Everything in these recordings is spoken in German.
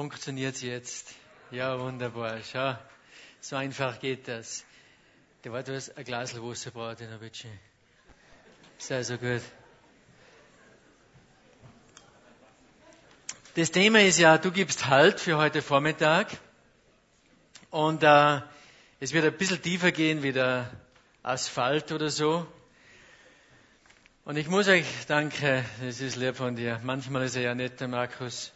Funktioniert jetzt? Ja, wunderbar. Schau, so einfach geht das. Der war, du hast ein Glas Wasser braucht, in bitte. Sehr, so gut. Das Thema ist ja, du gibst Halt für heute Vormittag. Und äh, es wird ein bisschen tiefer gehen wie der Asphalt oder so. Und ich muss euch danke, das ist lieb von dir. Manchmal ist er ja nett, der Markus.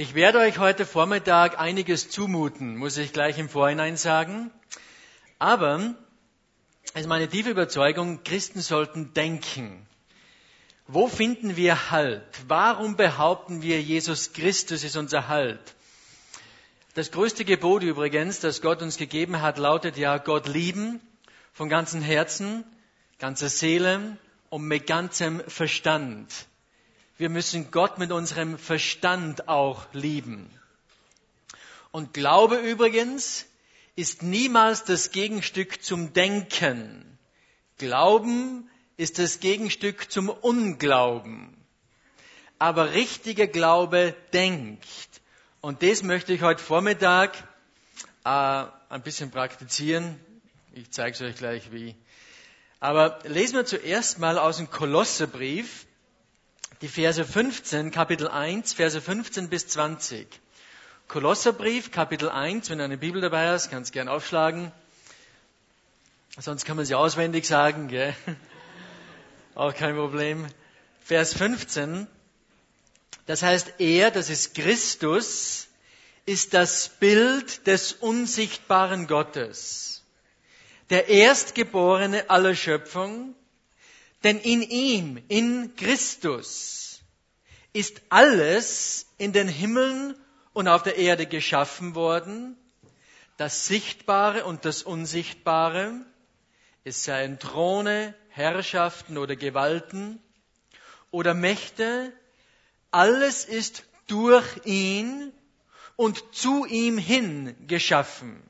Ich werde euch heute Vormittag einiges zumuten, muss ich gleich im Vorhinein sagen. Aber es ist meine tiefe Überzeugung, Christen sollten denken. Wo finden wir Halt? Warum behaupten wir, Jesus Christus ist unser Halt? Das größte Gebot übrigens, das Gott uns gegeben hat, lautet ja Gott lieben von ganzem Herzen, ganzer Seele und mit ganzem Verstand wir müssen Gott mit unserem Verstand auch lieben. Und Glaube übrigens ist niemals das Gegenstück zum Denken. Glauben ist das Gegenstück zum Unglauben. Aber richtiger Glaube denkt. Und das möchte ich heute Vormittag äh, ein bisschen praktizieren. Ich zeige es euch gleich wie. Aber lesen wir zuerst mal aus dem Kolosserbrief, die Verse 15, Kapitel 1, Verse 15 bis 20. Kolosserbrief, Kapitel 1, wenn du eine Bibel dabei hast, kannst gern aufschlagen. Sonst kann man sie auswendig sagen, gell? Auch kein Problem. Vers 15. Das heißt, er, das ist Christus, ist das Bild des unsichtbaren Gottes. Der Erstgeborene aller Schöpfung, denn in ihm, in Christus, ist alles in den Himmeln und auf der Erde geschaffen worden, das Sichtbare und das Unsichtbare, es seien Throne, Herrschaften oder Gewalten oder Mächte, alles ist durch ihn und zu ihm hin geschaffen.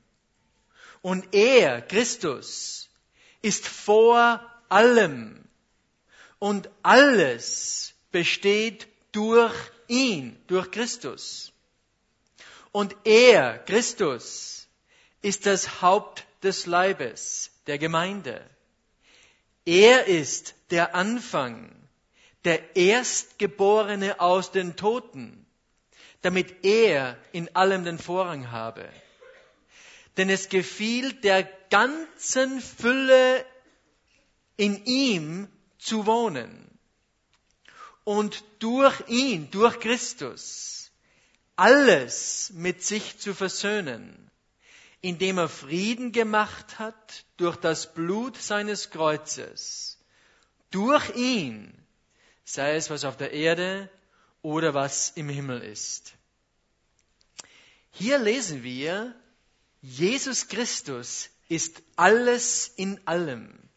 Und er, Christus, ist vor allem und alles besteht durch ihn, durch Christus. Und er, Christus, ist das Haupt des Leibes, der Gemeinde. Er ist der Anfang, der Erstgeborene aus den Toten, damit er in allem den Vorrang habe. Denn es gefiel der ganzen Fülle in ihm zu wohnen und durch ihn, durch Christus, alles mit sich zu versöhnen, indem er Frieden gemacht hat durch das Blut seines Kreuzes. Durch ihn, sei es was auf der Erde oder was im Himmel ist. Hier lesen wir, Jesus Christus ist alles in allem.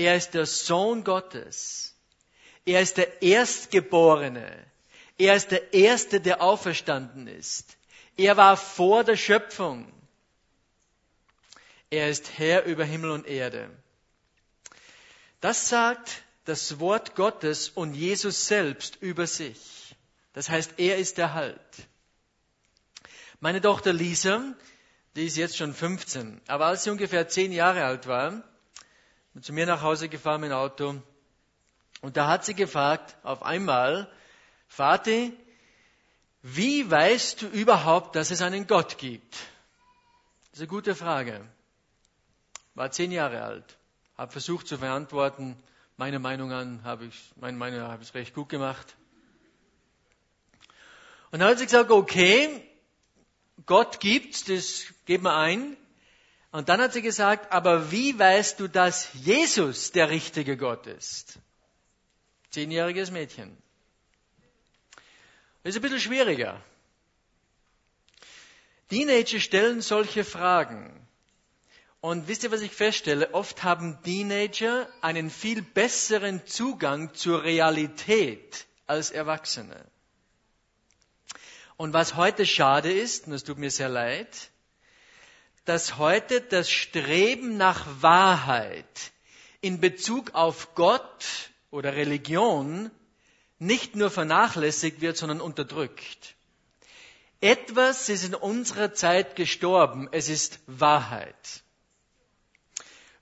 Er ist der Sohn Gottes. Er ist der Erstgeborene. Er ist der Erste, der auferstanden ist. Er war vor der Schöpfung. Er ist Herr über Himmel und Erde. Das sagt das Wort Gottes und Jesus selbst über sich. Das heißt, er ist der Halt. Meine Tochter Lisa, die ist jetzt schon 15, aber als sie ungefähr zehn Jahre alt war, bin zu mir nach Hause gefahren mit dem Auto und da hat sie gefragt, auf einmal, Vati, wie weißt du überhaupt, dass es einen Gott gibt? Das ist eine gute Frage. War zehn Jahre alt, habe versucht zu verantworten. Meine Meinung an habe ich, meine Meinung habe ich recht gut gemacht. Und dann hat sie gesagt, okay, Gott gibt's, das geben wir ein. Und dann hat sie gesagt, aber wie weißt du, dass Jesus der richtige Gott ist? Zehnjähriges Mädchen. Das ist ein bisschen schwieriger. Teenager stellen solche Fragen. Und wisst ihr, was ich feststelle? Oft haben Teenager einen viel besseren Zugang zur Realität als Erwachsene. Und was heute schade ist, und es tut mir sehr leid, dass heute das Streben nach Wahrheit in Bezug auf Gott oder Religion nicht nur vernachlässigt wird, sondern unterdrückt. Etwas ist in unserer Zeit gestorben. Es ist Wahrheit.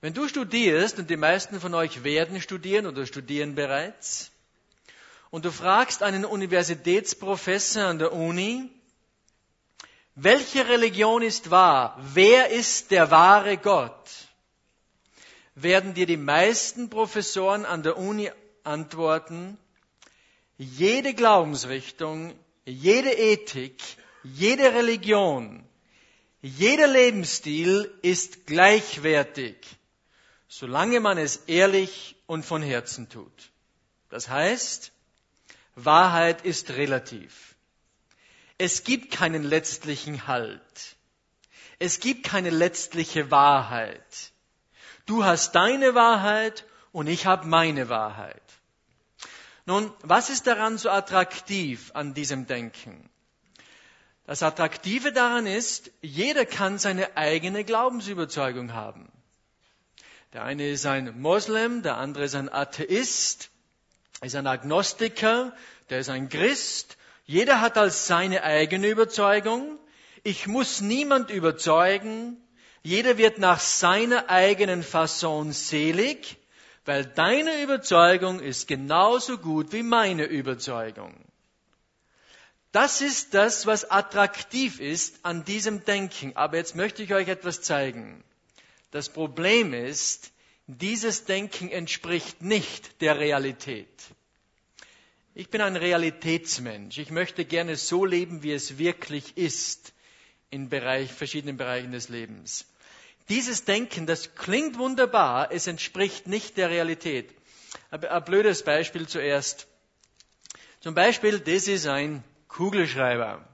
Wenn du studierst, und die meisten von euch werden studieren oder studieren bereits, und du fragst einen Universitätsprofessor an der Uni, welche Religion ist wahr? Wer ist der wahre Gott? Werden dir die meisten Professoren an der Uni antworten, jede Glaubensrichtung, jede Ethik, jede Religion, jeder Lebensstil ist gleichwertig, solange man es ehrlich und von Herzen tut. Das heißt, Wahrheit ist relativ. Es gibt keinen letztlichen Halt. Es gibt keine letztliche Wahrheit. Du hast deine Wahrheit und ich habe meine Wahrheit. Nun, was ist daran so attraktiv an diesem Denken? Das Attraktive daran ist, jeder kann seine eigene Glaubensüberzeugung haben. Der eine ist ein Moslem, der andere ist ein Atheist, ist ein Agnostiker, der ist ein Christ, jeder hat als seine eigene Überzeugung. Ich muss niemand überzeugen. Jeder wird nach seiner eigenen Fasson selig, weil deine Überzeugung ist genauso gut wie meine Überzeugung. Das ist das, was attraktiv ist an diesem Denken. Aber jetzt möchte ich euch etwas zeigen. Das Problem ist, dieses Denken entspricht nicht der Realität. Ich bin ein Realitätsmensch. Ich möchte gerne so leben, wie es wirklich ist in Bereich, verschiedenen Bereichen des Lebens. Dieses Denken, das klingt wunderbar, es entspricht nicht der Realität. Ein blödes Beispiel zuerst. Zum Beispiel, das ist ein Kugelschreiber.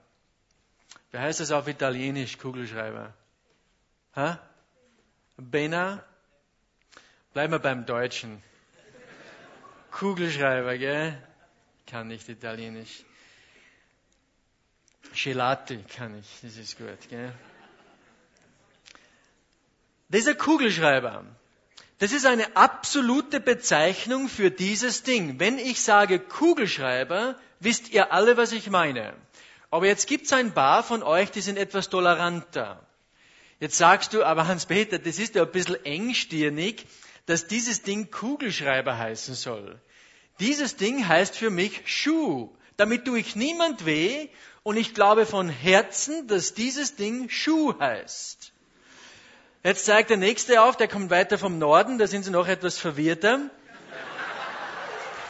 Wie heißt das auf Italienisch, Kugelschreiber? Ha? Bena? Bleiben wir beim Deutschen. Kugelschreiber, gell? Kann nicht Italienisch. Gelati kann ich, das ist gut. Gell? Dieser Kugelschreiber, das ist eine absolute Bezeichnung für dieses Ding. Wenn ich sage Kugelschreiber, wisst ihr alle, was ich meine. Aber jetzt gibt es ein paar von euch, die sind etwas toleranter. Jetzt sagst du, aber Hans-Peter, das ist ja ein bisschen engstirnig, dass dieses Ding Kugelschreiber heißen soll. Dieses Ding heißt für mich Schuh. Damit tue ich niemand weh und ich glaube von Herzen, dass dieses Ding Schuh heißt. Jetzt zeigt der nächste auf, der kommt weiter vom Norden, da sind sie noch etwas verwirrter.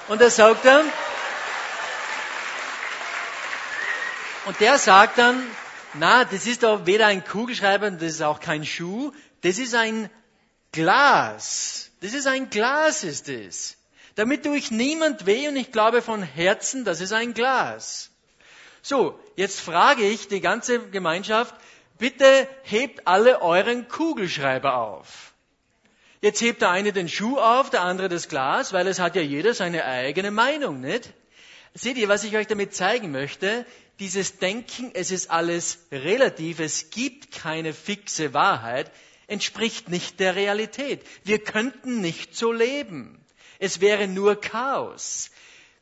Und da sagt er, und der sagt dann, na, das ist doch weder ein Kugelschreiber, das ist auch kein Schuh, das ist ein Glas. Das ist ein Glas, ist es. Damit tue ich niemand weh und ich glaube von Herzen, das ist ein Glas. So, jetzt frage ich die ganze Gemeinschaft, bitte hebt alle euren Kugelschreiber auf. Jetzt hebt der eine den Schuh auf, der andere das Glas, weil es hat ja jeder seine eigene Meinung, nicht? Seht ihr, was ich euch damit zeigen möchte? Dieses Denken, es ist alles relativ, es gibt keine fixe Wahrheit, entspricht nicht der Realität. Wir könnten nicht so leben. Es wäre nur Chaos.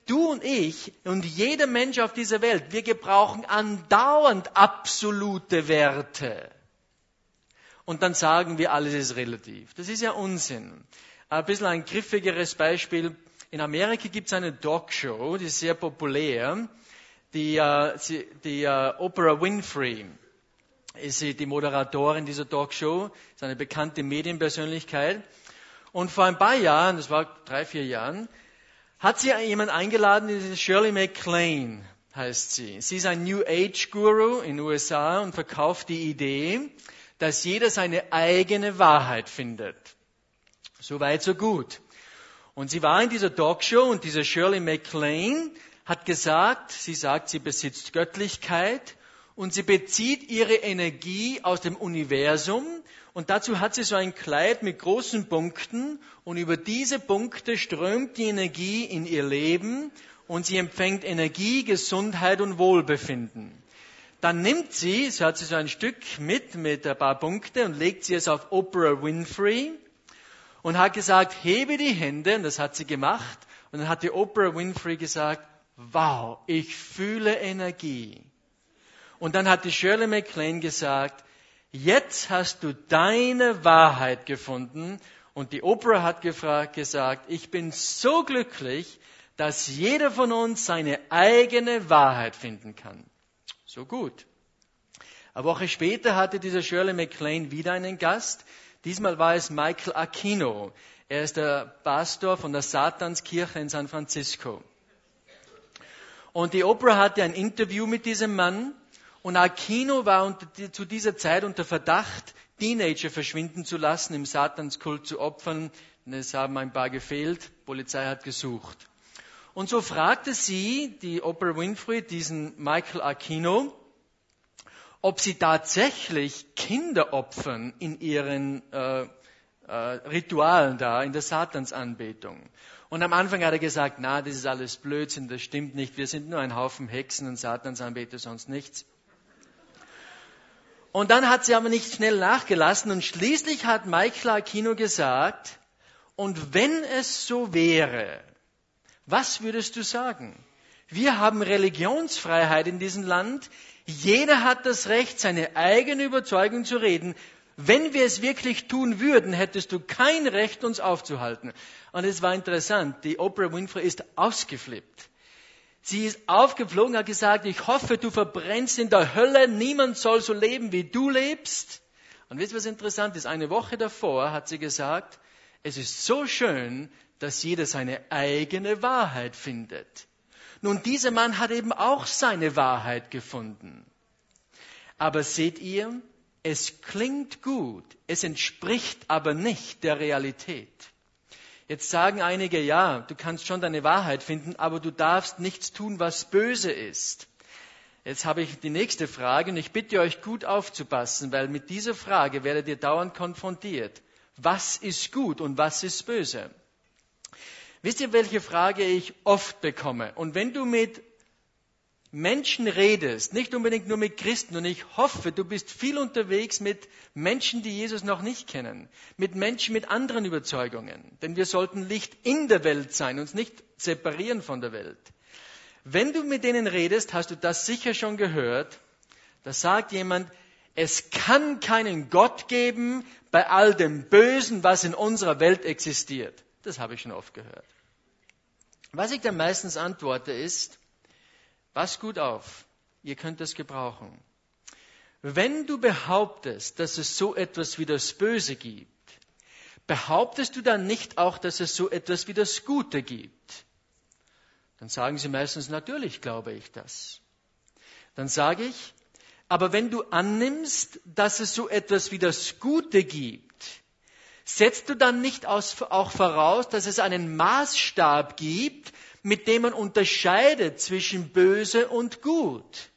Du und ich und jeder Mensch auf dieser Welt, wir gebrauchen andauernd absolute Werte. Und dann sagen wir, alles ist relativ. Das ist ja Unsinn. Ein bisschen ein griffigeres Beispiel. In Amerika gibt es eine Talkshow, die ist sehr populär. Die, äh, die uh, Oprah Winfrey ist die Moderatorin dieser Talkshow, ist eine bekannte Medienpersönlichkeit. Und vor ein paar Jahren, das war drei, vier Jahren, hat sie jemand eingeladen, die ist Shirley MacLaine heißt sie. Sie ist ein New Age Guru in den USA und verkauft die Idee, dass jeder seine eigene Wahrheit findet. So weit, so gut. Und sie war in dieser Talkshow und diese Shirley MacLaine hat gesagt, sie sagt, sie besitzt Göttlichkeit und sie bezieht ihre Energie aus dem Universum und dazu hat sie so ein Kleid mit großen Punkten und über diese Punkte strömt die Energie in ihr Leben und sie empfängt Energie, Gesundheit und Wohlbefinden. Dann nimmt sie, so hat sie so ein Stück mit, mit ein paar Punkte und legt sie es auf Oprah Winfrey und hat gesagt, hebe die Hände, und das hat sie gemacht. Und dann hat die Oprah Winfrey gesagt, wow, ich fühle Energie. Und dann hat die Shirley MacLaine gesagt, jetzt hast du deine Wahrheit gefunden. Und die Oprah hat gefragt, gesagt, ich bin so glücklich, dass jeder von uns seine eigene Wahrheit finden kann. So gut. Eine Woche später hatte dieser Shirley MacLaine wieder einen Gast. Diesmal war es Michael Aquino. Er ist der Pastor von der Satanskirche in San Francisco. Und die Oprah hatte ein Interview mit diesem Mann und Aquino war unter, zu dieser Zeit unter Verdacht, Teenager verschwinden zu lassen, im Satanskult zu opfern. Es haben ein paar gefehlt, die Polizei hat gesucht. Und so fragte sie, die Oprah Winfrey, diesen Michael Aquino, ob sie tatsächlich Kinder opfern in ihren äh, äh, Ritualen da, in der Satansanbetung. Und am Anfang hat er gesagt, na, das ist alles Blödsinn, das stimmt nicht, wir sind nur ein Haufen Hexen und Satansanbeter, sonst nichts. Und dann hat sie aber nicht schnell nachgelassen und schließlich hat Michael Aquino gesagt, und wenn es so wäre, was würdest du sagen? Wir haben Religionsfreiheit in diesem Land. Jeder hat das Recht, seine eigene Überzeugung zu reden. Wenn wir es wirklich tun würden, hättest du kein Recht, uns aufzuhalten. Und es war interessant. Die Oprah Winfrey ist ausgeflippt. Sie ist aufgeflogen, hat gesagt, ich hoffe, du verbrennst in der Hölle. Niemand soll so leben, wie du lebst. Und wisst ihr, was interessant ist? Eine Woche davor hat sie gesagt, es ist so schön, dass jeder seine eigene Wahrheit findet. Nun, dieser Mann hat eben auch seine Wahrheit gefunden. Aber seht ihr, es klingt gut, es entspricht aber nicht der Realität. Jetzt sagen einige, ja, du kannst schon deine Wahrheit finden, aber du darfst nichts tun, was böse ist. Jetzt habe ich die nächste Frage und ich bitte euch gut aufzupassen, weil mit dieser Frage werdet ihr dauernd konfrontiert. Was ist gut und was ist böse? Wisst ihr, welche Frage ich oft bekomme? Und wenn du mit Menschen redest, nicht unbedingt nur mit Christen, und ich hoffe, du bist viel unterwegs mit Menschen, die Jesus noch nicht kennen, mit Menschen mit anderen Überzeugungen, denn wir sollten Licht in der Welt sein, uns nicht separieren von der Welt. Wenn du mit denen redest, hast du das sicher schon gehört, da sagt jemand, es kann keinen Gott geben bei all dem Bösen, was in unserer Welt existiert. Das habe ich schon oft gehört. Was ich dann meistens antworte ist, pass gut auf, ihr könnt es gebrauchen. Wenn du behauptest, dass es so etwas wie das Böse gibt, behauptest du dann nicht auch, dass es so etwas wie das Gute gibt? Dann sagen sie meistens, natürlich glaube ich das. Dann sage ich, aber wenn du annimmst, dass es so etwas wie das Gute gibt, setzt du dann nicht auch voraus, dass es einen Maßstab gibt, mit dem man unterscheidet zwischen böse und gut?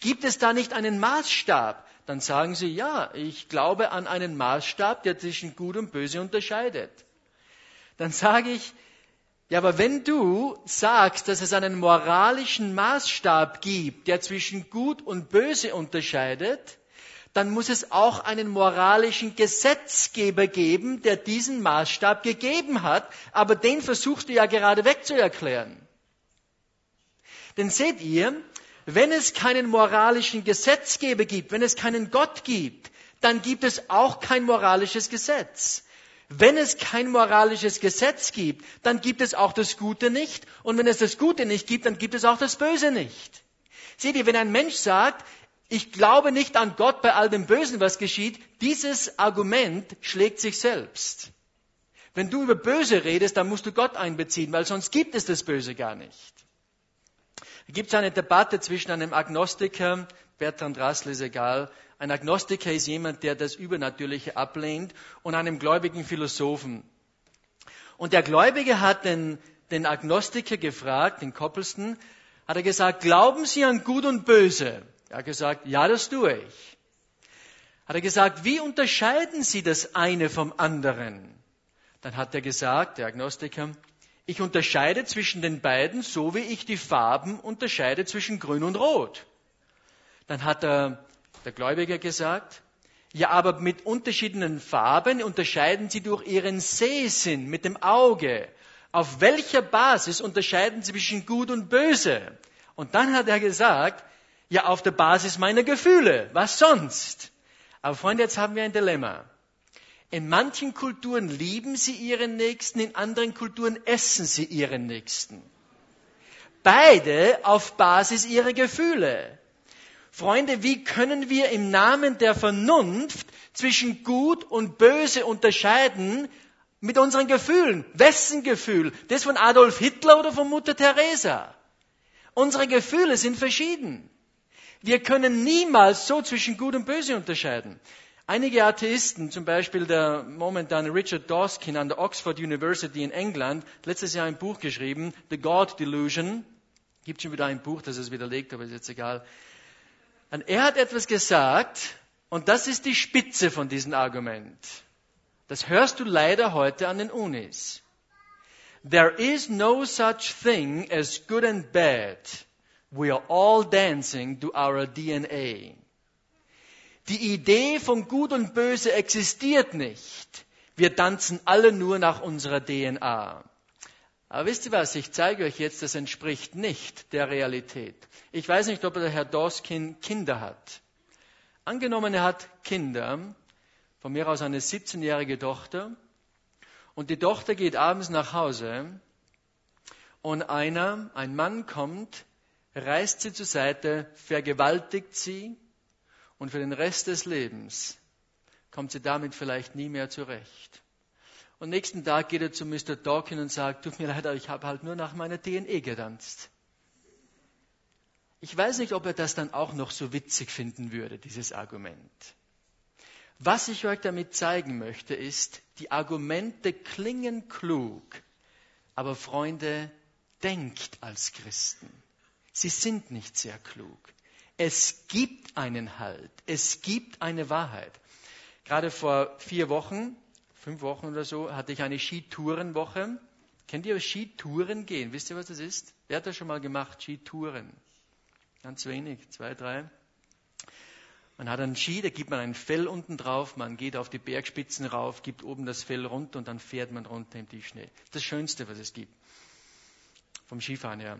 Gibt es da nicht einen Maßstab? Dann sagen sie, ja, ich glaube an einen Maßstab, der zwischen gut und böse unterscheidet. Dann sage ich, ja, aber wenn du sagst, dass es einen moralischen Maßstab gibt, der zwischen gut und böse unterscheidet, dann muss es auch einen moralischen Gesetzgeber geben, der diesen Maßstab gegeben hat, aber den versuchst du ja gerade wegzuerklären. Denn seht ihr, wenn es keinen moralischen Gesetzgeber gibt, wenn es keinen Gott gibt, dann gibt es auch kein moralisches Gesetz. Wenn es kein moralisches Gesetz gibt, dann gibt es auch das Gute nicht. Und wenn es das Gute nicht gibt, dann gibt es auch das Böse nicht. Seht ihr, wenn ein Mensch sagt, ich glaube nicht an Gott bei all dem Bösen, was geschieht, dieses Argument schlägt sich selbst. Wenn du über Böse redest, dann musst du Gott einbeziehen, weil sonst gibt es das Böse gar nicht. Da gibt es eine Debatte zwischen einem Agnostiker, Bertrand Russell ist egal, ein Agnostiker ist jemand, der das Übernatürliche ablehnt, und einem gläubigen Philosophen. Und der Gläubige hat den, den Agnostiker gefragt, den Koppelsten, hat er gesagt, glauben Sie an Gut und Böse? Er hat gesagt, ja, das tue ich. Hat er gesagt, wie unterscheiden Sie das eine vom anderen? Dann hat er gesagt, der Agnostiker, ich unterscheide zwischen den beiden, so wie ich die Farben unterscheide zwischen Grün und Rot. Dann hat er, der Gläubiger gesagt, ja, aber mit unterschiedlichen Farben unterscheiden Sie durch Ihren Sehsinn mit dem Auge. Auf welcher Basis unterscheiden Sie zwischen gut und böse? Und dann hat er gesagt, ja, auf der Basis meiner Gefühle. Was sonst? Aber Freunde, jetzt haben wir ein Dilemma. In manchen Kulturen lieben sie ihren Nächsten, in anderen Kulturen essen sie ihren Nächsten. Beide auf Basis ihrer Gefühle. Freunde, wie können wir im Namen der Vernunft zwischen Gut und Böse unterscheiden mit unseren Gefühlen? Wessen Gefühl? Das von Adolf Hitler oder von Mutter Teresa? Unsere Gefühle sind verschieden. Wir können niemals so zwischen Gut und Böse unterscheiden. Einige Atheisten, zum Beispiel der momentane Richard Dawkins an der Oxford University in England, letztes Jahr ein Buch geschrieben, The God Delusion. Gibt schon wieder ein Buch, das es widerlegt, aber ist jetzt egal. Und er hat etwas gesagt, und das ist die Spitze von diesem Argument. Das hörst du leider heute an den Unis. There is no such thing as good and bad. We are all dancing to our DNA. Die Idee von Gut und Böse existiert nicht. Wir tanzen alle nur nach unserer DNA. Aber wisst ihr was? Ich zeige euch jetzt, das entspricht nicht der Realität. Ich weiß nicht, ob der Herr Doskin Kinder hat. Angenommen, er hat Kinder, von mir aus eine 17-jährige Tochter, und die Tochter geht abends nach Hause und einer, ein Mann kommt, reißt sie zur Seite, vergewaltigt sie und für den Rest des Lebens kommt sie damit vielleicht nie mehr zurecht. Und nächsten Tag geht er zu Mr. Dawkins und sagt, tut mir leid, ich habe halt nur nach meiner DNA getanzt. Ich weiß nicht, ob er das dann auch noch so witzig finden würde, dieses Argument. Was ich euch damit zeigen möchte, ist, die Argumente klingen klug, aber Freunde, denkt als Christen. Sie sind nicht sehr klug. Es gibt einen Halt. Es gibt eine Wahrheit. Gerade vor vier Wochen, fünf Wochen oder so, hatte ich eine Skitourenwoche. Kennt ihr Skitouren gehen? Wisst ihr, was das ist? Wer hat das schon mal gemacht? Skitouren. Ganz wenig, zwei, drei. Man hat einen Ski, da gibt man ein Fell unten drauf, man geht auf die Bergspitzen rauf, gibt oben das Fell runter und dann fährt man runter im Tiefschnee. Das Schönste, was es gibt. Vom Skifahren her.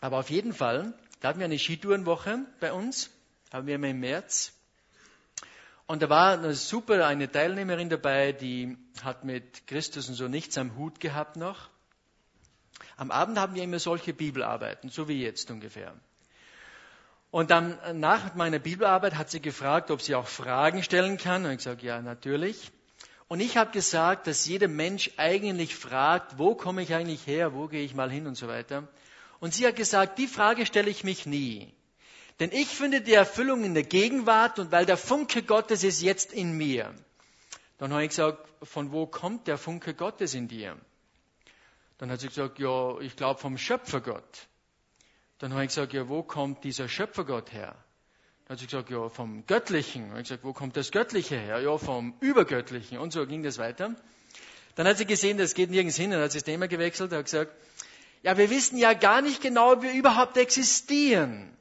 Aber auf jeden Fall, da hatten wir eine Skitourenwoche bei uns, haben wir immer im März. Und da war eine super eine Teilnehmerin dabei, die hat mit Christus und so nichts am Hut gehabt noch. Am Abend haben wir immer solche Bibelarbeiten, so wie jetzt ungefähr. Und dann nach meiner Bibelarbeit hat sie gefragt, ob sie auch Fragen stellen kann. Und ich gesagt, ja, natürlich. Und ich habe gesagt, dass jeder Mensch eigentlich fragt, wo komme ich eigentlich her, wo gehe ich mal hin und so weiter. Und sie hat gesagt, die Frage stelle ich mich nie. Denn ich finde die Erfüllung in der Gegenwart und weil der Funke Gottes ist jetzt in mir. Dann habe ich gesagt, von wo kommt der Funke Gottes in dir? Dann hat sie gesagt, ja, ich glaube vom Schöpfergott. Dann habe ich gesagt, ja, wo kommt dieser Schöpfergott her? Dann hat sie gesagt, ja, vom Göttlichen. Dann habe ich gesagt, wo kommt das Göttliche her? Ja, vom Übergöttlichen. Und so ging das weiter. Dann hat sie gesehen, das geht nirgends hin. Dann hat sie das Thema gewechselt. und hat gesagt, ja, wir wissen ja gar nicht genau, ob wir überhaupt existieren.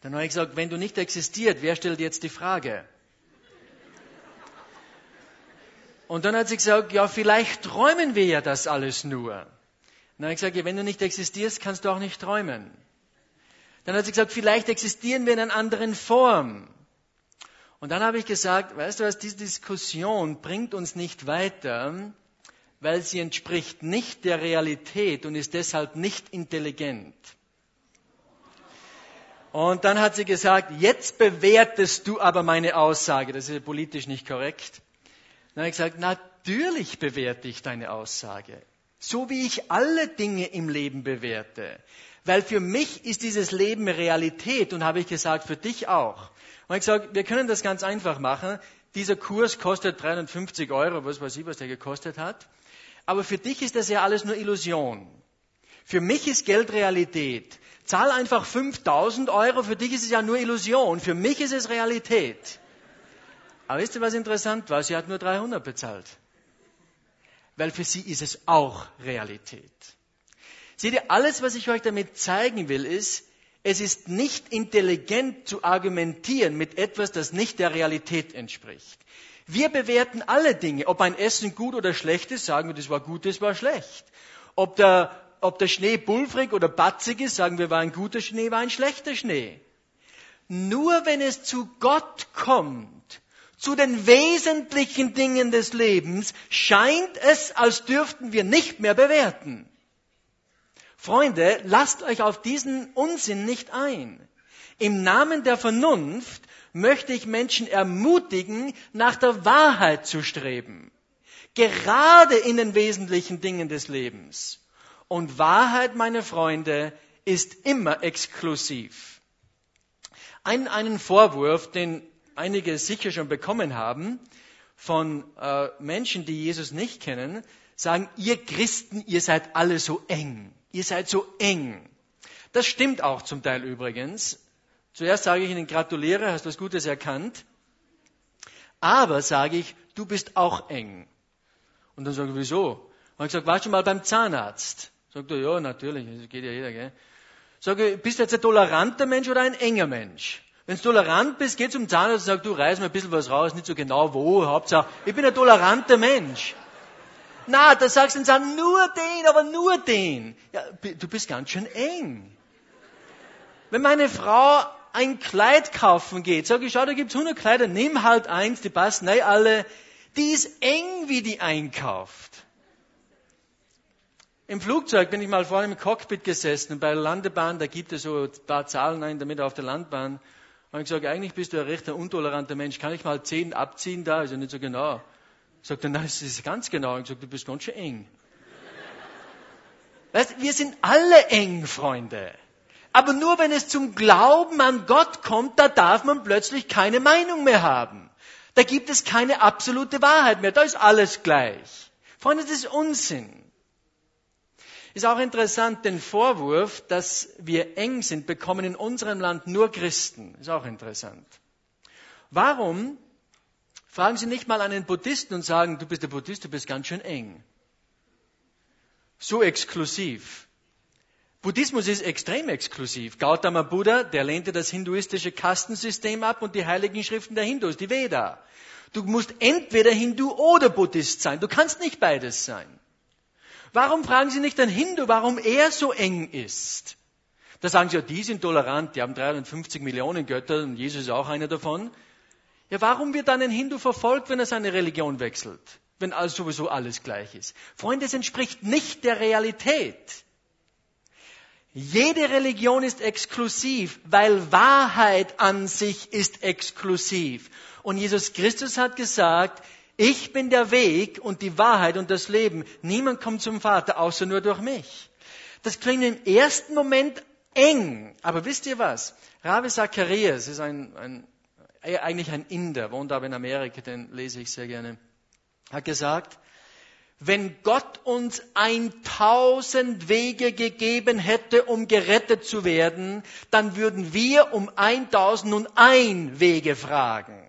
Dann habe ich gesagt, wenn du nicht existiert, wer stellt jetzt die Frage? Und dann hat sie gesagt, ja, vielleicht träumen wir ja das alles nur. Dann habe ich gesagt, ja, wenn du nicht existierst, kannst du auch nicht träumen. Dann hat sie gesagt, vielleicht existieren wir in einer anderen Form. Und dann habe ich gesagt, weißt du was, diese Diskussion bringt uns nicht weiter, weil sie entspricht nicht der Realität und ist deshalb nicht intelligent. Und dann hat sie gesagt, jetzt bewertest du aber meine Aussage. Das ist politisch nicht korrekt. Dann habe ich gesagt, natürlich bewerte ich deine Aussage. So wie ich alle Dinge im Leben bewerte. Weil für mich ist dieses Leben Realität und habe ich gesagt, für dich auch. Und ich gesagt, wir können das ganz einfach machen. Dieser Kurs kostet 350 Euro, was weiß ich, was der gekostet hat. Aber für dich ist das ja alles nur Illusion. Für mich ist Geld Realität. Zahl einfach 5000 Euro, für dich ist es ja nur Illusion. Für mich ist es Realität. Aber wisst ihr, was interessant war? Sie hat nur 300 bezahlt. Weil für sie ist es auch Realität. Seht ihr, alles, was ich euch damit zeigen will, ist, es ist nicht intelligent zu argumentieren mit etwas, das nicht der Realität entspricht. Wir bewerten alle Dinge. Ob ein Essen gut oder schlecht ist, sagen wir, das war gut, das war schlecht. Ob der, ob der Schnee pulverig oder batzig ist, sagen wir, war ein guter Schnee, war ein schlechter Schnee. Nur wenn es zu Gott kommt, zu den wesentlichen Dingen des Lebens, scheint es, als dürften wir nicht mehr bewerten. Freunde, lasst euch auf diesen Unsinn nicht ein. Im Namen der Vernunft möchte ich Menschen ermutigen, nach der Wahrheit zu streben. Gerade in den wesentlichen Dingen des Lebens. Und Wahrheit, meine Freunde, ist immer exklusiv. Ein, einen Vorwurf, den einige sicher schon bekommen haben, von äh, Menschen, die Jesus nicht kennen, sagen, ihr Christen, ihr seid alle so eng. Ihr seid so eng. Das stimmt auch zum Teil übrigens. Zuerst sage ich Ihnen gratuliere, hast was Gutes erkannt. Aber sage ich, du bist auch eng. Und dann sage ich, wieso? Und ich sage, warst du mal beim Zahnarzt? Sagt er, ja, natürlich, das geht ja jeder, gell? Sage, bist du jetzt ein toleranter Mensch oder ein enger Mensch? Wenn du tolerant bist, geh zum Zahnarzt und sag, du reiß mir ein bisschen was raus, nicht so genau wo, Hauptsache, ich bin ein toleranter Mensch. Na, da sagst du den Zahn, nur den, aber nur den. Ja, du bist ganz schön eng. Wenn meine Frau ein Kleid kaufen geht, sage ich, schau, da gibt's 100 Kleider, nimm halt eins, die passen nein, alle. Die ist eng, wie die einkauft. Im Flugzeug bin ich mal vorne im Cockpit gesessen bei der Landebahn, da gibt es so ein paar Zahlen ein, damit auf der Landbahn. Und ich sage, eigentlich bist du ein recht untoleranter Mensch. Kann ich mal zehn abziehen da? Also nicht so genau. Sagt er, nein, das ist ganz genau. Ich sage, du bist ganz schön eng. Weißt, wir sind alle eng, Freunde. Aber nur wenn es zum Glauben an Gott kommt, da darf man plötzlich keine Meinung mehr haben. Da gibt es keine absolute Wahrheit mehr. Da ist alles gleich. Freunde, das ist Unsinn. Ist auch interessant, den Vorwurf, dass wir eng sind, bekommen in unserem Land nur Christen. Ist auch interessant. Warum fragen Sie nicht mal einen Buddhisten und sagen, du bist der Buddhist, du bist ganz schön eng. So exklusiv. Buddhismus ist extrem exklusiv. Gautama Buddha, der lehnte das hinduistische Kastensystem ab und die heiligen Schriften der Hindus, die Veda. Du musst entweder Hindu oder Buddhist sein. Du kannst nicht beides sein. Warum fragen Sie nicht einen Hindu, warum er so eng ist? Da sagen Sie, ja, die sind tolerant, die haben 350 Millionen Götter und Jesus ist auch einer davon. Ja, warum wird dann ein Hindu verfolgt, wenn er seine Religion wechselt? Wenn also sowieso alles gleich ist. Freunde, es entspricht nicht der Realität. Jede Religion ist exklusiv, weil Wahrheit an sich ist exklusiv. Und Jesus Christus hat gesagt, ich bin der Weg und die Wahrheit und das Leben. Niemand kommt zum Vater außer nur durch mich. Das klingt im ersten Moment eng, aber wisst ihr was? Ravi Zacharias ist ein, ein, eigentlich ein Inder, wohnt aber in Amerika, den lese ich sehr gerne, hat gesagt, wenn Gott uns eintausend Wege gegeben hätte, um gerettet zu werden, dann würden wir um eintausend und ein Wege fragen.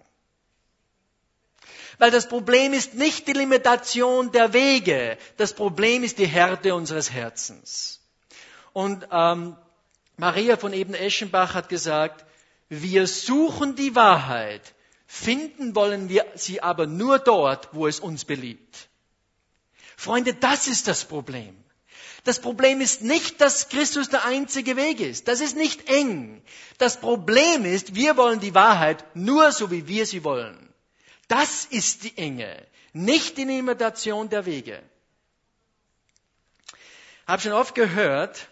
Weil das Problem ist nicht die Limitation der Wege, das Problem ist die Härte unseres Herzens. Und ähm, Maria von Eben-Eschenbach hat gesagt, wir suchen die Wahrheit, finden wollen wir sie aber nur dort, wo es uns beliebt. Freunde, das ist das Problem. Das Problem ist nicht, dass Christus der einzige Weg ist. Das ist nicht eng. Das Problem ist, wir wollen die Wahrheit nur so, wie wir sie wollen. Das ist die Enge, nicht die Imitation der Wege. Hab schon oft gehört,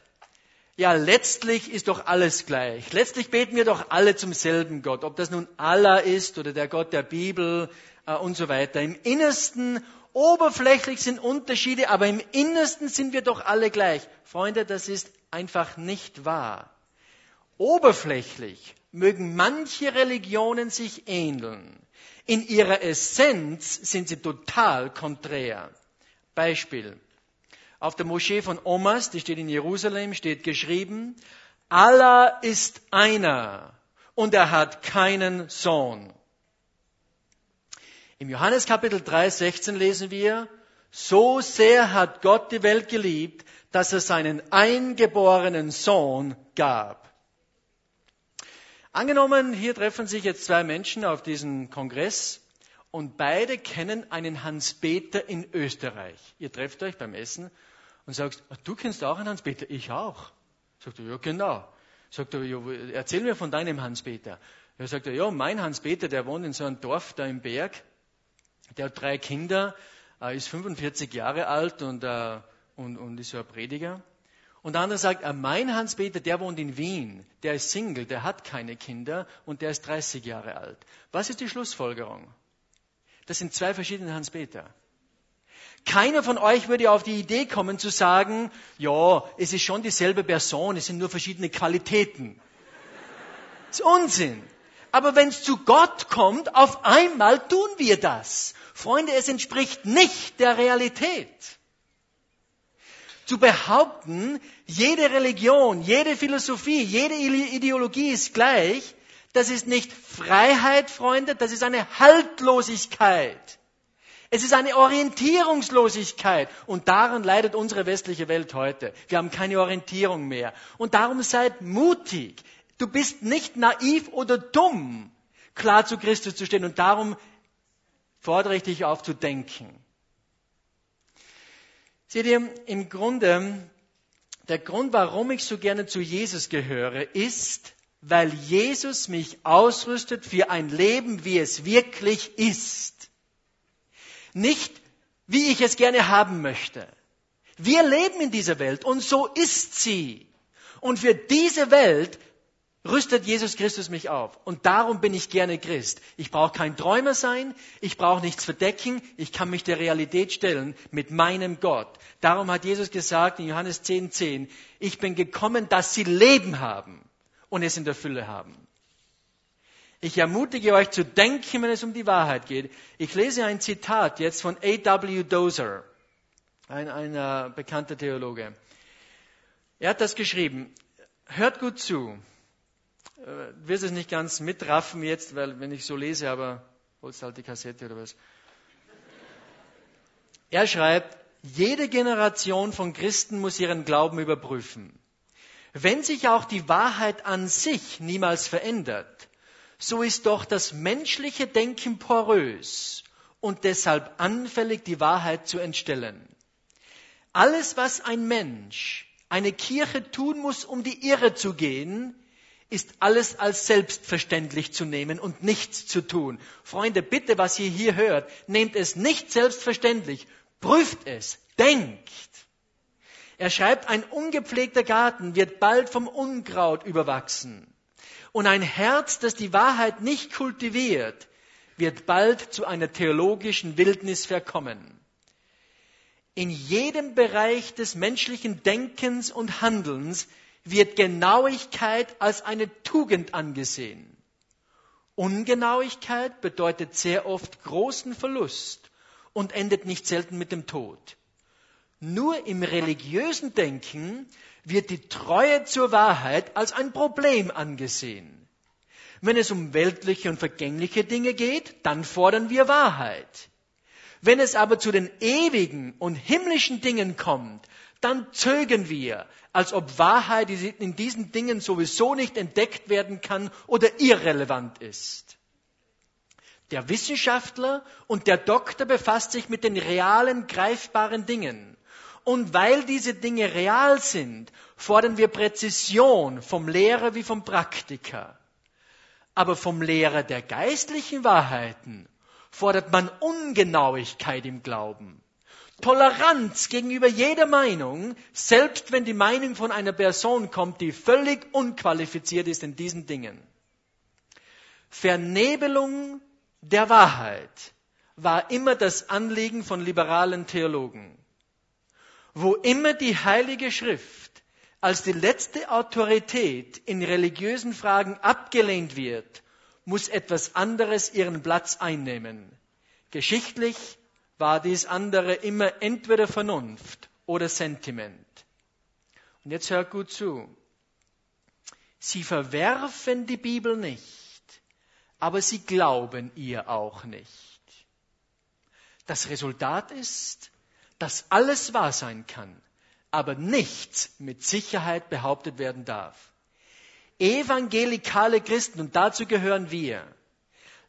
ja, letztlich ist doch alles gleich. Letztlich beten wir doch alle zum selben Gott, ob das nun Allah ist oder der Gott der Bibel äh, und so weiter. Im Innersten, oberflächlich sind Unterschiede, aber im Innersten sind wir doch alle gleich. Freunde, das ist einfach nicht wahr. Oberflächlich mögen manche Religionen sich ähneln. In ihrer Essenz sind sie total konträr. Beispiel. Auf der Moschee von Omas, die steht in Jerusalem, steht geschrieben, Allah ist einer und er hat keinen Sohn. Im Johannes Kapitel 3, 16 lesen wir, so sehr hat Gott die Welt geliebt, dass er seinen eingeborenen Sohn gab. Angenommen, hier treffen sich jetzt zwei Menschen auf diesem Kongress und beide kennen einen Hans-Peter in Österreich. Ihr trefft euch beim Essen und sagst, du kennst auch einen Hans-Peter? Ich auch. Sagt er, ja genau. Sagt er, ja, erzähl mir von deinem Hans-Peter. Er sagt, ja, mein Hans-Peter, der wohnt in so einem Dorf da im Berg. Der hat drei Kinder, ist 45 Jahre alt und, äh, und, und ist so ein Prediger. Und der andere sagt, äh, mein Hans-Peter, der wohnt in Wien, der ist Single, der hat keine Kinder und der ist 30 Jahre alt. Was ist die Schlussfolgerung? Das sind zwei verschiedene Hans-Peter. Keiner von euch würde auf die Idee kommen zu sagen, ja, es ist schon dieselbe Person, es sind nur verschiedene Qualitäten. Das ist Unsinn. Aber wenn es zu Gott kommt, auf einmal tun wir das. Freunde, es entspricht nicht der Realität. Zu behaupten, jede Religion, jede Philosophie, jede Ideologie ist gleich, das ist nicht Freiheit, Freunde, das ist eine Haltlosigkeit. Es ist eine Orientierungslosigkeit. Und daran leidet unsere westliche Welt heute. Wir haben keine Orientierung mehr. Und darum seid mutig. Du bist nicht naiv oder dumm, klar zu Christus zu stehen. Und darum fordere ich dich auf zu denken. Seht ihr, im Grunde, der Grund, warum ich so gerne zu Jesus gehöre, ist, weil Jesus mich ausrüstet für ein Leben, wie es wirklich ist. Nicht, wie ich es gerne haben möchte. Wir leben in dieser Welt und so ist sie. Und für diese Welt rüstet Jesus Christus mich auf. Und darum bin ich gerne Christ. Ich brauche kein Träumer sein, ich brauche nichts verdecken, ich kann mich der Realität stellen mit meinem Gott. Darum hat Jesus gesagt in Johannes 10, 10, ich bin gekommen, dass sie Leben haben und es in der Fülle haben. Ich ermutige euch zu denken, wenn es um die Wahrheit geht. Ich lese ein Zitat jetzt von A.W. Dozer, ein, ein äh, bekannter Theologe. Er hat das geschrieben. Hört gut zu. Äh, wirst es nicht ganz mitraffen jetzt, weil wenn ich so lese, aber holst halt die Kassette oder was. Er schreibt, jede Generation von Christen muss ihren Glauben überprüfen. Wenn sich auch die Wahrheit an sich niemals verändert, so ist doch das menschliche Denken porös und deshalb anfällig, die Wahrheit zu entstellen. Alles, was ein Mensch, eine Kirche tun muss, um die Irre zu gehen, ist alles als selbstverständlich zu nehmen und nichts zu tun. Freunde, bitte, was ihr hier hört, nehmt es nicht selbstverständlich, prüft es, denkt. Er schreibt, ein ungepflegter Garten wird bald vom Unkraut überwachsen. Und ein Herz, das die Wahrheit nicht kultiviert, wird bald zu einer theologischen Wildnis verkommen. In jedem Bereich des menschlichen Denkens und Handelns wird Genauigkeit als eine Tugend angesehen. Ungenauigkeit bedeutet sehr oft großen Verlust und endet nicht selten mit dem Tod. Nur im religiösen Denken wird die Treue zur Wahrheit als ein Problem angesehen. Wenn es um weltliche und vergängliche Dinge geht, dann fordern wir Wahrheit. Wenn es aber zu den ewigen und himmlischen Dingen kommt, dann zögern wir, als ob Wahrheit in diesen Dingen sowieso nicht entdeckt werden kann oder irrelevant ist. Der Wissenschaftler und der Doktor befasst sich mit den realen, greifbaren Dingen. Und weil diese Dinge real sind, fordern wir Präzision vom Lehrer wie vom Praktiker. Aber vom Lehrer der geistlichen Wahrheiten fordert man Ungenauigkeit im Glauben. Toleranz gegenüber jeder Meinung, selbst wenn die Meinung von einer Person kommt, die völlig unqualifiziert ist in diesen Dingen. Vernebelung der Wahrheit war immer das Anliegen von liberalen Theologen. Wo immer die Heilige Schrift als die letzte Autorität in religiösen Fragen abgelehnt wird, muss etwas anderes ihren Platz einnehmen. Geschichtlich war dies andere immer entweder Vernunft oder Sentiment. Und jetzt hört gut zu. Sie verwerfen die Bibel nicht, aber sie glauben ihr auch nicht. Das Resultat ist, dass alles wahr sein kann, aber nichts mit Sicherheit behauptet werden darf. Evangelikale Christen, und dazu gehören wir,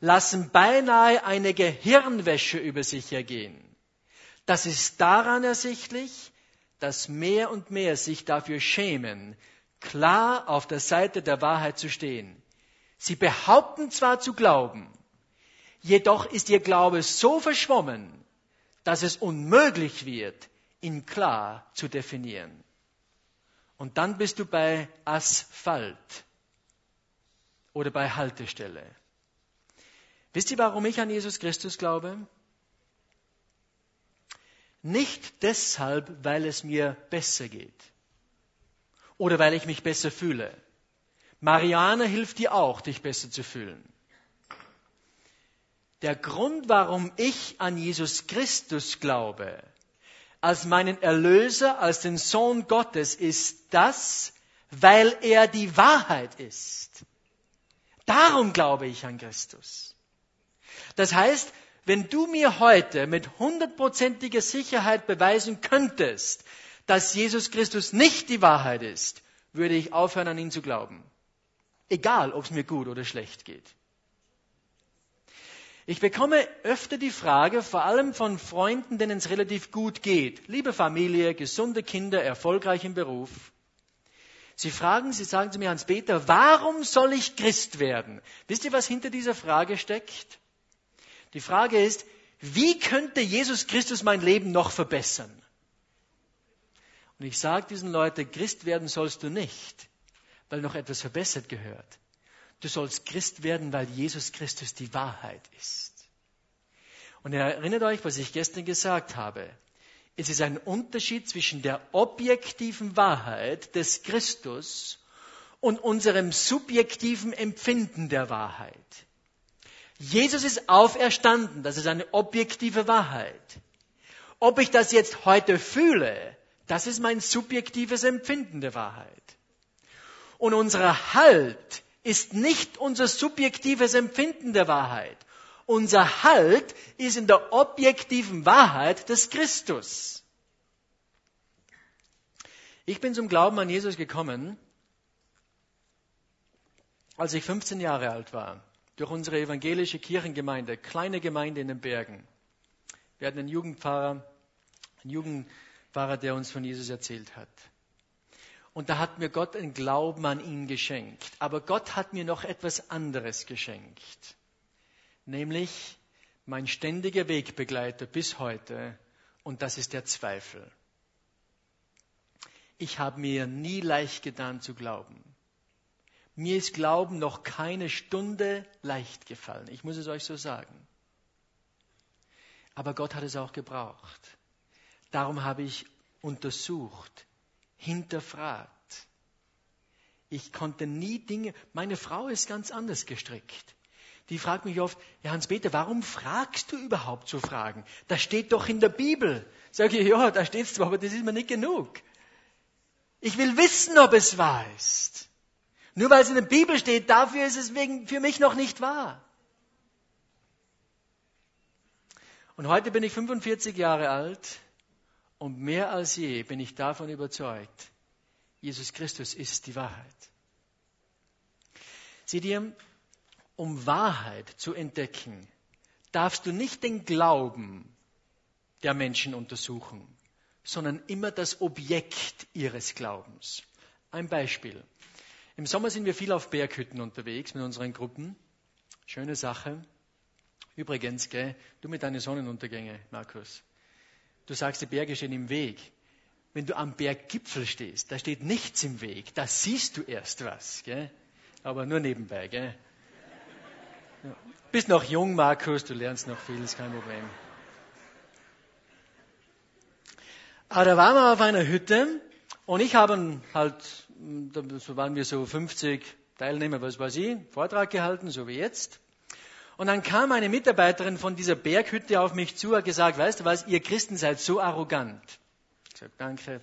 lassen beinahe eine Gehirnwäsche über sich ergehen. Das ist daran ersichtlich, dass mehr und mehr sich dafür schämen, klar auf der Seite der Wahrheit zu stehen. Sie behaupten zwar zu glauben, jedoch ist ihr Glaube so verschwommen, dass es unmöglich wird, ihn klar zu definieren. Und dann bist du bei Asphalt oder bei Haltestelle. Wisst ihr, warum ich an Jesus Christus glaube? Nicht deshalb, weil es mir besser geht oder weil ich mich besser fühle. Marianne hilft dir auch, dich besser zu fühlen. Der Grund, warum ich an Jesus Christus glaube, als meinen Erlöser, als den Sohn Gottes, ist das, weil er die Wahrheit ist. Darum glaube ich an Christus. Das heißt, wenn du mir heute mit hundertprozentiger Sicherheit beweisen könntest, dass Jesus Christus nicht die Wahrheit ist, würde ich aufhören, an ihn zu glauben. Egal, ob es mir gut oder schlecht geht. Ich bekomme öfter die Frage, vor allem von Freunden, denen es relativ gut geht, liebe Familie, gesunde Kinder, erfolgreich im Beruf. Sie fragen, sie sagen zu mir, Hans-Peter, warum soll ich Christ werden? Wisst ihr, was hinter dieser Frage steckt? Die Frage ist, wie könnte Jesus Christus mein Leben noch verbessern? Und ich sage diesen Leuten, Christ werden sollst du nicht, weil noch etwas verbessert gehört. Du sollst Christ werden, weil Jesus Christus die Wahrheit ist. Und erinnert euch, was ich gestern gesagt habe. Es ist ein Unterschied zwischen der objektiven Wahrheit des Christus und unserem subjektiven Empfinden der Wahrheit. Jesus ist auferstanden, das ist eine objektive Wahrheit. Ob ich das jetzt heute fühle, das ist mein subjektives Empfinden der Wahrheit. Und unser Halt ist nicht unser subjektives Empfinden der Wahrheit. Unser Halt ist in der objektiven Wahrheit des Christus. Ich bin zum Glauben an Jesus gekommen, als ich 15 Jahre alt war, durch unsere evangelische Kirchengemeinde, kleine Gemeinde in den Bergen. Wir hatten einen Jugendpfarrer, einen Jugendpfarrer, der uns von Jesus erzählt hat. Und da hat mir Gott einen Glauben an ihn geschenkt. Aber Gott hat mir noch etwas anderes geschenkt. Nämlich mein ständiger Wegbegleiter bis heute. Und das ist der Zweifel. Ich habe mir nie leicht getan zu glauben. Mir ist Glauben noch keine Stunde leicht gefallen. Ich muss es euch so sagen. Aber Gott hat es auch gebraucht. Darum habe ich untersucht, hinterfragt. Ich konnte nie Dinge, meine Frau ist ganz anders gestrickt. Die fragt mich oft, ja Hans-Peter, warum fragst du überhaupt so Fragen? Das steht doch in der Bibel. Sag ich, ja, da steht es zwar, aber das ist mir nicht genug. Ich will wissen, ob es wahr ist. Nur weil es in der Bibel steht, dafür ist es wegen, für mich noch nicht wahr. Und heute bin ich 45 Jahre alt und mehr als je bin ich davon überzeugt, Jesus Christus ist die Wahrheit. Sieh dir, um Wahrheit zu entdecken, darfst du nicht den Glauben der Menschen untersuchen, sondern immer das Objekt ihres Glaubens. Ein Beispiel. Im Sommer sind wir viel auf Berghütten unterwegs mit unseren Gruppen. Schöne Sache. Übrigens, gell, du mit deinen Sonnenuntergänge, Markus. Du sagst, die Berge stehen im Weg. Wenn du am Berggipfel stehst, da steht nichts im Weg, da siehst du erst was. Gell? Aber nur nebenbei. Gell? Ja. Bist noch jung, Markus, du lernst noch viel, ist kein Problem. Aber da waren wir auf einer Hütte und ich habe halt, so waren wir so 50 Teilnehmer, was weiß ich, Vortrag gehalten, so wie jetzt. Und dann kam eine Mitarbeiterin von dieser Berghütte auf mich zu, hat gesagt, weißt du was, ihr Christen seid so arrogant. Ich gesagt, danke.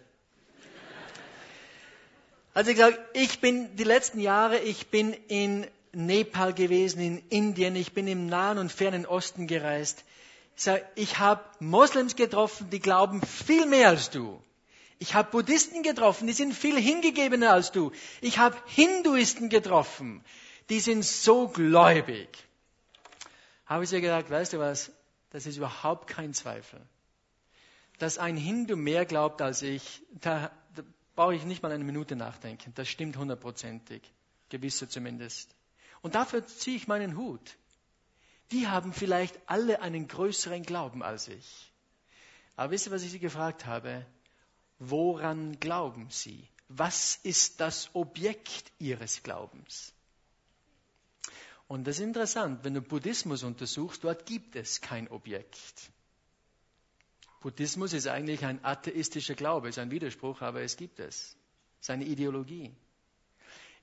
Hat sie gesagt, ich bin die letzten Jahre, ich bin in Nepal gewesen, in Indien, ich bin im Nahen und Fernen Osten gereist. Ich sage, ich habe Moslems getroffen, die glauben viel mehr als du. Ich habe Buddhisten getroffen, die sind viel hingegebener als du. Ich habe Hinduisten getroffen, die sind so gläubig. habe ich ihr gesagt, weißt du was, das ist überhaupt kein Zweifel. Dass ein Hindu mehr glaubt als ich, da, da brauche ich nicht mal eine Minute nachdenken. Das stimmt hundertprozentig. Gewisse zumindest. Und dafür ziehe ich meinen Hut. Die haben vielleicht alle einen größeren Glauben als ich. Aber wisst ihr, was ich Sie gefragt habe? Woran glauben Sie? Was ist das Objekt Ihres Glaubens? Und das ist interessant, wenn du Buddhismus untersuchst, dort gibt es kein Objekt. Buddhismus ist eigentlich ein atheistischer Glaube, ist ein Widerspruch, aber es gibt es. Es ist eine Ideologie.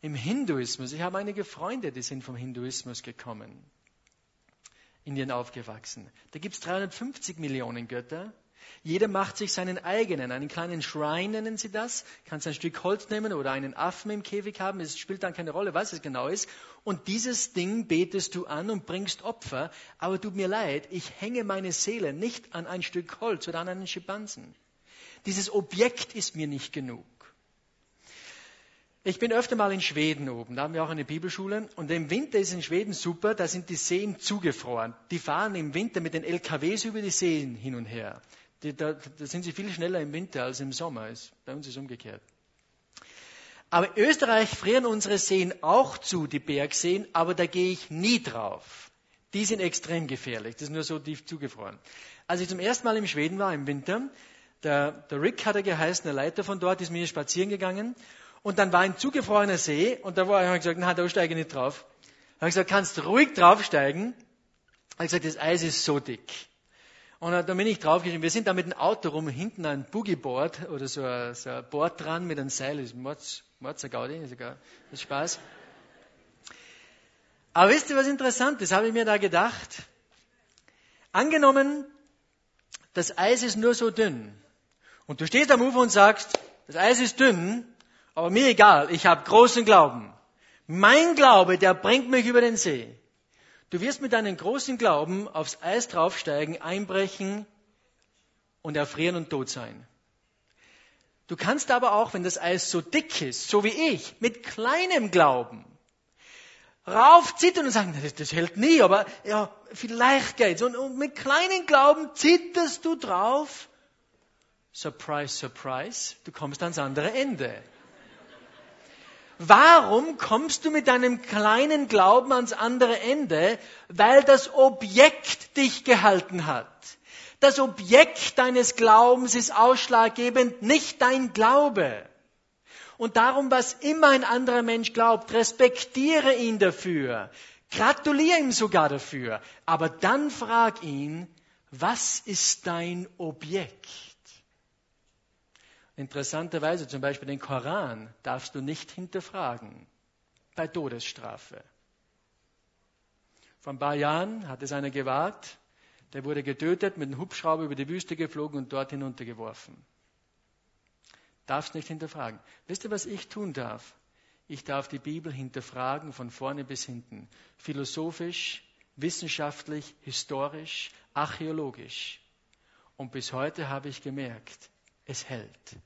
Im Hinduismus, ich habe einige Freunde, die sind vom Hinduismus gekommen, Indien aufgewachsen. Da gibt es 350 Millionen Götter jeder macht sich seinen eigenen, einen kleinen Shrine nennen sie das. Kannst ein Stück Holz nehmen oder einen Affen im Käfig haben. Es spielt dann keine Rolle, was es genau ist. Und dieses Ding betest du an und bringst Opfer. Aber tut mir leid, ich hänge meine Seele nicht an ein Stück Holz oder an einen Schimpansen. Dieses Objekt ist mir nicht genug. Ich bin öfter mal in Schweden oben, da haben wir auch eine Bibelschule. Und im Winter ist in Schweden super, da sind die Seen zugefroren. Die fahren im Winter mit den LKWs über die Seen hin und her. Die, da, da, sind sie viel schneller im Winter als im Sommer. bei uns ist es umgekehrt. Aber in Österreich frieren unsere Seen auch zu, die Bergseen, aber da gehe ich nie drauf. Die sind extrem gefährlich. Das ist nur so tief zugefroren. Als ich zum ersten Mal in Schweden war im Winter, der, der Rick hat er geheißen, der Leiter von dort, ist mit mir spazieren gegangen. Und dann war ein zugefrorener See und da war, habe ich gesagt, na, da steige ich nicht drauf. Da habe ich gesagt, kannst ruhig draufsteigen. Er hat gesagt, das Eis ist so dick. Und da bin ich draufgeschrieben, wir sind da mit dem Auto rum, hinten ein Boogieboard oder so ein, so ein Board dran mit einem Seil, das ist Mords, Mords Gaudi, das ist Spaß. Aber wisst ihr, was interessant ist? Habe ich mir da gedacht. Angenommen, das Eis ist nur so dünn. Und du stehst am Ufer und sagst, das Eis ist dünn, aber mir egal, ich habe großen Glauben. Mein Glaube, der bringt mich über den See. Du wirst mit deinem großen Glauben aufs Eis draufsteigen, einbrechen und erfrieren und tot sein. Du kannst aber auch, wenn das Eis so dick ist, so wie ich, mit kleinem Glauben raufzittern und sagen, das, das hält nie, aber ja, vielleicht geht's. Und, und mit kleinem Glauben zitterst du drauf. Surprise, surprise, du kommst ans andere Ende. Warum kommst du mit deinem kleinen Glauben ans andere Ende? Weil das Objekt dich gehalten hat. Das Objekt deines Glaubens ist ausschlaggebend, nicht dein Glaube. Und darum, was immer ein anderer Mensch glaubt, respektiere ihn dafür. Gratuliere ihm sogar dafür. Aber dann frag ihn, was ist dein Objekt? Interessanterweise zum Beispiel den Koran darfst du nicht hinterfragen bei Todesstrafe. Vor ein paar Jahren hat es einer gewagt, der wurde getötet, mit einem Hubschrauber über die Wüste geflogen und dort hinuntergeworfen. Darfst nicht hinterfragen. Wisst ihr, was ich tun darf? Ich darf die Bibel hinterfragen von vorne bis hinten. Philosophisch, wissenschaftlich, historisch, archäologisch. Und bis heute habe ich gemerkt, es hält.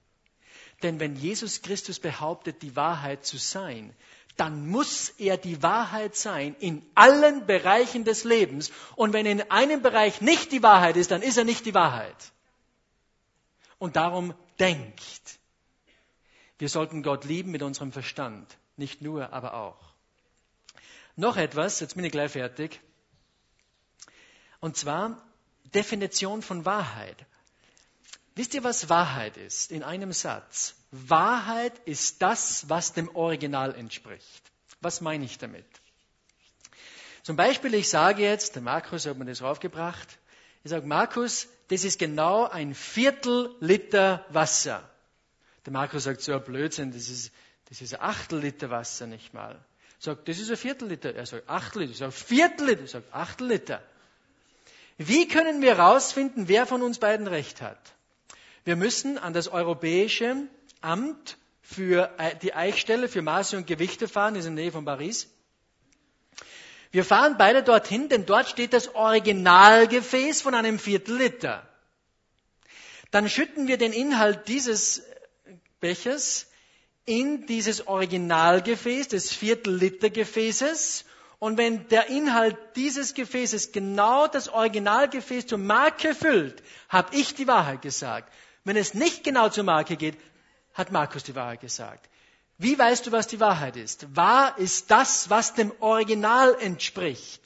Denn wenn Jesus Christus behauptet, die Wahrheit zu sein, dann muss er die Wahrheit sein in allen Bereichen des Lebens. Und wenn in einem Bereich nicht die Wahrheit ist, dann ist er nicht die Wahrheit. Und darum denkt. Wir sollten Gott lieben mit unserem Verstand. Nicht nur, aber auch. Noch etwas, jetzt bin ich gleich fertig. Und zwar Definition von Wahrheit. Wisst ihr, was Wahrheit ist? In einem Satz. Wahrheit ist das, was dem Original entspricht. Was meine ich damit? Zum Beispiel, ich sage jetzt, der Markus hat mir das raufgebracht, ich sage, Markus, das ist genau ein Viertel Liter Wasser. Der Markus sagt, so ein Blödsinn, das ist, das ist ein Achtel Liter Wasser nicht mal. Sagt, das ist ein Viertel Liter. Er sagt, Achtel Liter. Ich sage, Viertel Liter. Er sagt, Achtel Liter. Wie können wir herausfinden, wer von uns beiden recht hat? Wir müssen an das Europäische Amt für die Eichstelle für Maße und Gewichte fahren, das ist in der Nähe von Paris. Wir fahren beide dorthin, denn dort steht das Originalgefäß von einem Viertel Liter. Dann schütten wir den Inhalt dieses Bechers in dieses Originalgefäß des Viertel Liter Gefäßes Und wenn der Inhalt dieses Gefäßes genau das Originalgefäß zur Marke füllt, habe ich die Wahrheit gesagt. Wenn es nicht genau zur Marke geht, hat Markus die Wahrheit gesagt. Wie weißt du, was die Wahrheit ist? Wahr ist das, was dem Original entspricht.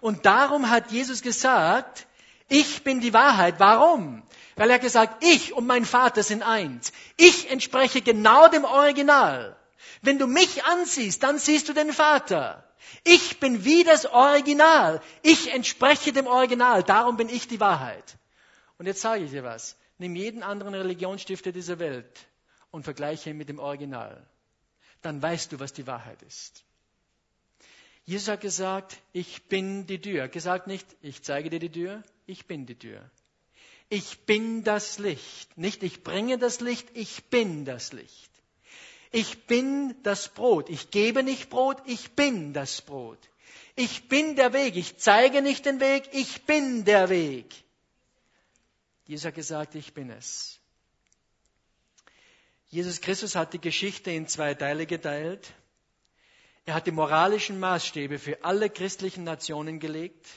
Und darum hat Jesus gesagt, ich bin die Wahrheit. Warum? Weil er gesagt, ich und mein Vater sind eins. Ich entspreche genau dem Original. Wenn du mich ansiehst, dann siehst du den Vater. Ich bin wie das Original. Ich entspreche dem Original. Darum bin ich die Wahrheit. Und jetzt sage ich dir was. Nimm jeden anderen Religionsstifter dieser Welt und vergleiche ihn mit dem Original. Dann weißt du, was die Wahrheit ist. Jesus hat gesagt, ich bin die Tür. Gesagt nicht, ich zeige dir die Tür, ich bin die Tür. Ich bin das Licht. Nicht ich bringe das Licht, ich bin das Licht. Ich bin das Brot. Ich gebe nicht Brot, ich bin das Brot. Ich bin der Weg. Ich zeige nicht den Weg, ich bin der Weg. Jesus hat gesagt, ich bin es. Jesus Christus hat die Geschichte in zwei Teile geteilt. Er hat die moralischen Maßstäbe für alle christlichen Nationen gelegt.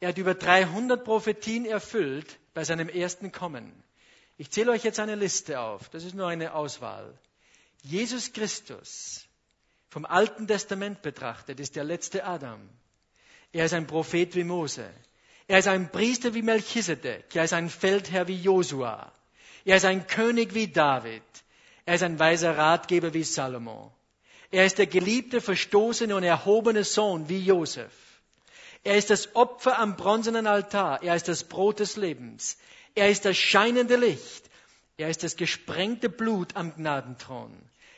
Er hat über 300 Prophetien erfüllt bei seinem ersten Kommen. Ich zähle euch jetzt eine Liste auf. Das ist nur eine Auswahl. Jesus Christus, vom Alten Testament betrachtet, ist der letzte Adam. Er ist ein Prophet wie Mose. Er ist ein Priester wie Melchisedek. Er ist ein Feldherr wie Josua. Er ist ein König wie David. Er ist ein weiser Ratgeber wie Salomo. Er ist der geliebte, verstoßene und erhobene Sohn wie Josef. Er ist das Opfer am bronzenen Altar. Er ist das Brot des Lebens. Er ist das scheinende Licht. Er ist das gesprengte Blut am Gnadenthron.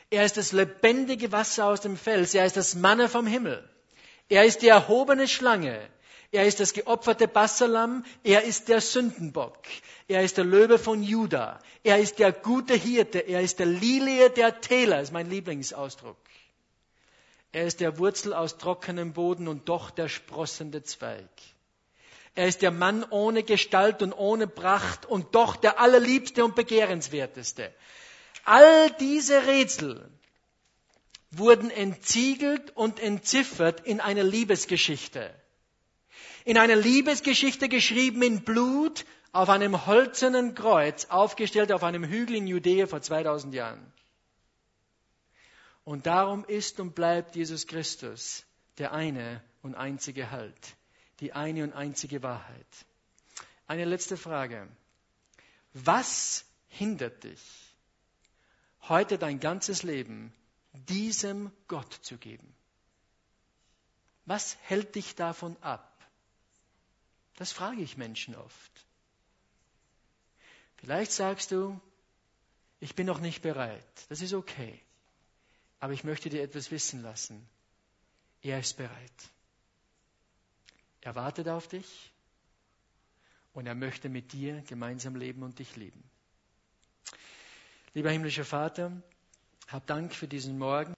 Er ist das lebendige Wasser aus dem Fels. Er ist das Manne vom Himmel. Er ist die erhobene Schlange. Er ist das geopferte Bassalam. Er ist der Sündenbock. Er ist der Löwe von Juda. Er ist der gute Hirte. Er ist der Lilie der Täler. Ist mein Lieblingsausdruck. Er ist der Wurzel aus trockenem Boden und doch der sprossende Zweig. Er ist der Mann ohne Gestalt und ohne Pracht und doch der allerliebste und begehrenswerteste. All diese Rätsel wurden entziegelt und entziffert in einer Liebesgeschichte. In einer Liebesgeschichte geschrieben in Blut auf einem holzernen Kreuz, aufgestellt auf einem Hügel in Judäa vor 2000 Jahren. Und darum ist und bleibt Jesus Christus der eine und einzige Halt die eine und einzige Wahrheit. Eine letzte Frage. Was hindert dich, heute dein ganzes Leben diesem Gott zu geben? Was hält dich davon ab? Das frage ich Menschen oft. Vielleicht sagst du, ich bin noch nicht bereit. Das ist okay. Aber ich möchte dir etwas wissen lassen. Er ist bereit. Er wartet auf dich und er möchte mit dir gemeinsam leben und dich lieben. Lieber himmlischer Vater, hab Dank für diesen Morgen.